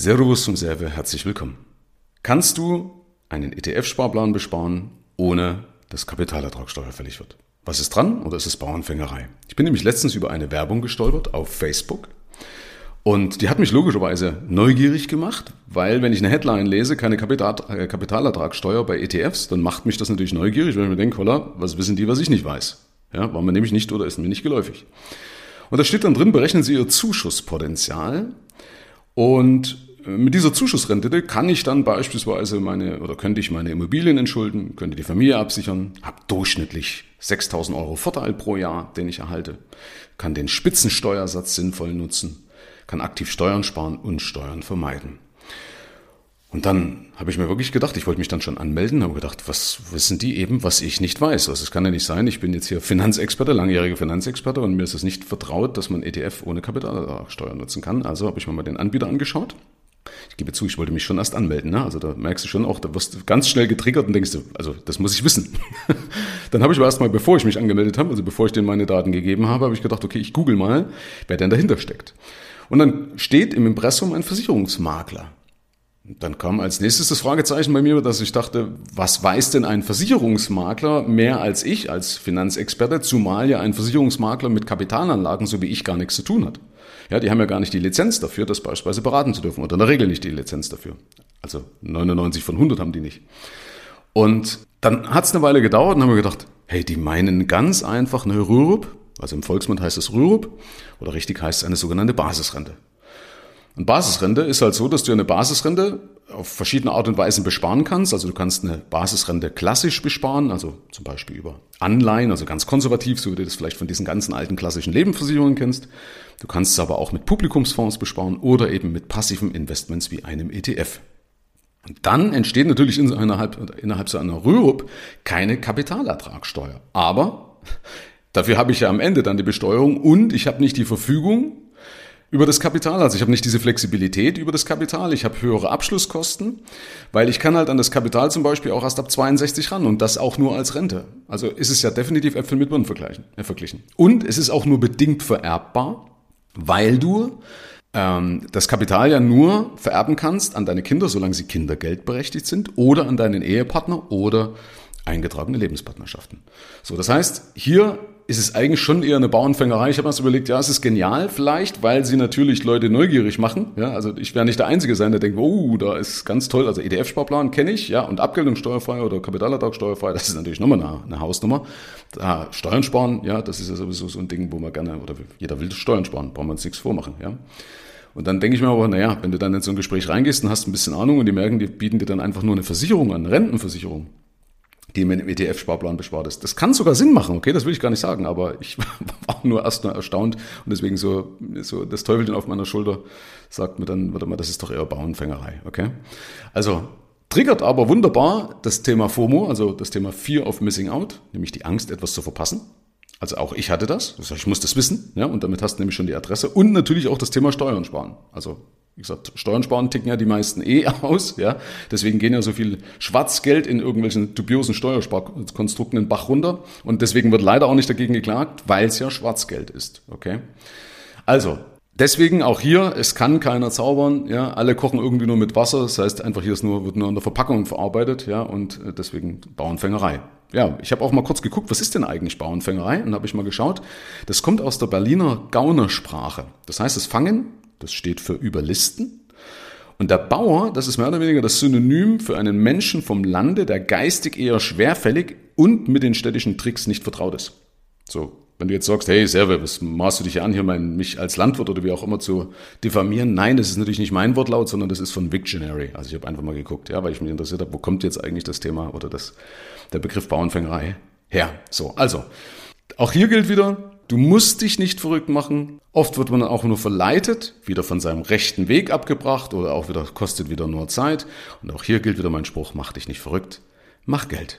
Servus zum Serve, herzlich willkommen. Kannst du einen ETF-Sparplan besparen, ohne dass Kapitalertragssteuer fällig wird? Was ist dran oder ist es Bauernfängerei? Ich bin nämlich letztens über eine Werbung gestolpert auf Facebook und die hat mich logischerweise neugierig gemacht, weil wenn ich eine Headline lese, keine äh, Kapitalertragssteuer bei ETFs, dann macht mich das natürlich neugierig, weil ich mir denke, holla, was wissen die, was ich nicht weiß? Ja, war mir nämlich nicht oder ist mir nicht geläufig. Und da steht dann drin, berechnen Sie Ihr Zuschusspotenzial und mit dieser Zuschussrente kann ich dann beispielsweise meine oder könnte ich meine Immobilien entschulden, könnte die Familie absichern, habe durchschnittlich 6000 Euro Vorteil pro Jahr, den ich erhalte, kann den Spitzensteuersatz sinnvoll nutzen, kann aktiv Steuern sparen und Steuern vermeiden. Und dann habe ich mir wirklich gedacht, ich wollte mich dann schon anmelden, habe gedacht, was wissen die eben, was ich nicht weiß? Also es kann ja nicht sein, ich bin jetzt hier Finanzexperte, langjähriger Finanzexperte und mir ist es nicht vertraut, dass man ETF ohne Kapitalertragssteuer nutzen kann. Also habe ich mir mal den Anbieter angeschaut. Ich gebe zu, ich wollte mich schon erst anmelden. Ne? Also da merkst du schon auch, da wirst du ganz schnell getriggert und denkst du, also das muss ich wissen. dann habe ich aber erstmal, bevor ich mich angemeldet habe, also bevor ich denen meine Daten gegeben habe, habe ich gedacht, okay, ich google mal, wer denn dahinter steckt. Und dann steht im Impressum ein Versicherungsmakler. Dann kam als nächstes das Fragezeichen bei mir, dass ich dachte, was weiß denn ein Versicherungsmakler mehr als ich als Finanzexperte, zumal ja ein Versicherungsmakler mit Kapitalanlagen so wie ich gar nichts zu tun hat. Ja, die haben ja gar nicht die Lizenz dafür, das beispielsweise beraten zu dürfen oder in der Regel nicht die Lizenz dafür. Also 99 von 100 haben die nicht. Und dann hat es eine Weile gedauert und haben wir gedacht, hey, die meinen ganz einfach eine Rürup, also im Volksmund heißt es Rürup, oder richtig heißt es eine sogenannte Basisrente. Und Basisrente ist halt so, dass du eine Basisrente auf verschiedene Art und Weisen besparen kannst. Also du kannst eine Basisrente klassisch besparen, also zum Beispiel über Anleihen, also ganz konservativ, so wie du das vielleicht von diesen ganzen alten klassischen Lebensversicherungen kennst. Du kannst es aber auch mit Publikumsfonds besparen oder eben mit passiven Investments wie einem ETF. Und dann entsteht natürlich innerhalb, innerhalb so einer Rürup keine Kapitalertragssteuer. Aber dafür habe ich ja am Ende dann die Besteuerung und ich habe nicht die Verfügung, über das Kapital. Also ich habe nicht diese Flexibilität über das Kapital, ich habe höhere Abschlusskosten, weil ich kann halt an das Kapital zum Beispiel auch erst ab 62 ran und das auch nur als Rente. Also ist es ja definitiv Äpfel mit Birnen vergleichen, äh, verglichen. Und es ist auch nur bedingt vererbbar, weil du ähm, das Kapital ja nur vererben kannst an deine Kinder, solange sie kindergeldberechtigt sind, oder an deinen Ehepartner oder eingetragene Lebenspartnerschaften. So, das heißt, hier ist es eigentlich schon eher eine Bauernfängerei. Ich habe mir das überlegt, ja, es ist genial vielleicht, weil sie natürlich Leute neugierig machen. Ja, also ich werde nicht der Einzige sein, der denkt, oh, da ist ganz toll. Also EDF-Sparplan kenne ich, ja, und Abgeltungssteuerfrei oder Kapitalertragssteuerfrei, das ist natürlich nochmal eine, eine Hausnummer. Da Steuern sparen, ja, das ist ja sowieso so ein Ding, wo man gerne, oder jeder will Steuern sparen, brauchen wir uns nichts vormachen, ja. Und dann denke ich mir aber, naja, wenn du dann in so ein Gespräch reingehst und hast ein bisschen Ahnung und die merken, die bieten dir dann einfach nur eine Versicherung an, eine Rentenversicherung die mit dem ETF-Sparplan bespart ist. Das kann sogar Sinn machen, okay, das will ich gar nicht sagen, aber ich war nur erst nur erstaunt und deswegen so, so das Teufelchen auf meiner Schulter sagt mir dann, warte mal, das ist doch eher Bauernfängerei, okay? Also, triggert aber wunderbar das Thema FOMO, also das Thema Fear of Missing Out, nämlich die Angst, etwas zu verpassen. Also auch ich hatte das, ich muss das wissen, ja, und damit hast du nämlich schon die Adresse und natürlich auch das Thema Steuern sparen. Also wie gesagt, Steuern sparen ticken ja die meisten eh aus, ja. Deswegen gehen ja so viel Schwarzgeld in irgendwelchen dubiosen Steuersparkonstrukten den Bach runter. Und deswegen wird leider auch nicht dagegen geklagt, weil es ja Schwarzgeld ist, okay. Also, Deswegen auch hier, es kann keiner zaubern, ja, alle kochen irgendwie nur mit Wasser, das heißt einfach hier ist nur, wird nur in der Verpackung verarbeitet, ja, und äh, deswegen Bauernfängerei. Ja, ich habe auch mal kurz geguckt, was ist denn eigentlich Bauernfängerei? Und habe ich mal geschaut, das kommt aus der Berliner Gaunersprache. Das heißt, es fangen das steht für überlisten. Und der Bauer, das ist mehr oder weniger das Synonym für einen Menschen vom Lande, der geistig eher schwerfällig und mit den städtischen Tricks nicht vertraut ist. So, wenn du jetzt sagst, hey, Serve, was maßt du dich an, hier mein, mich als Landwirt oder wie auch immer zu diffamieren? Nein, das ist natürlich nicht mein Wortlaut, sondern das ist von Wiktionary. Also ich habe einfach mal geguckt, ja, weil ich mich interessiert habe, wo kommt jetzt eigentlich das Thema oder das, der Begriff Bauernfängerei her? So, also, auch hier gilt wieder, Du musst dich nicht verrückt machen. Oft wird man auch nur verleitet, wieder von seinem rechten Weg abgebracht oder auch wieder kostet wieder nur Zeit. Und auch hier gilt wieder mein Spruch, mach dich nicht verrückt, mach Geld.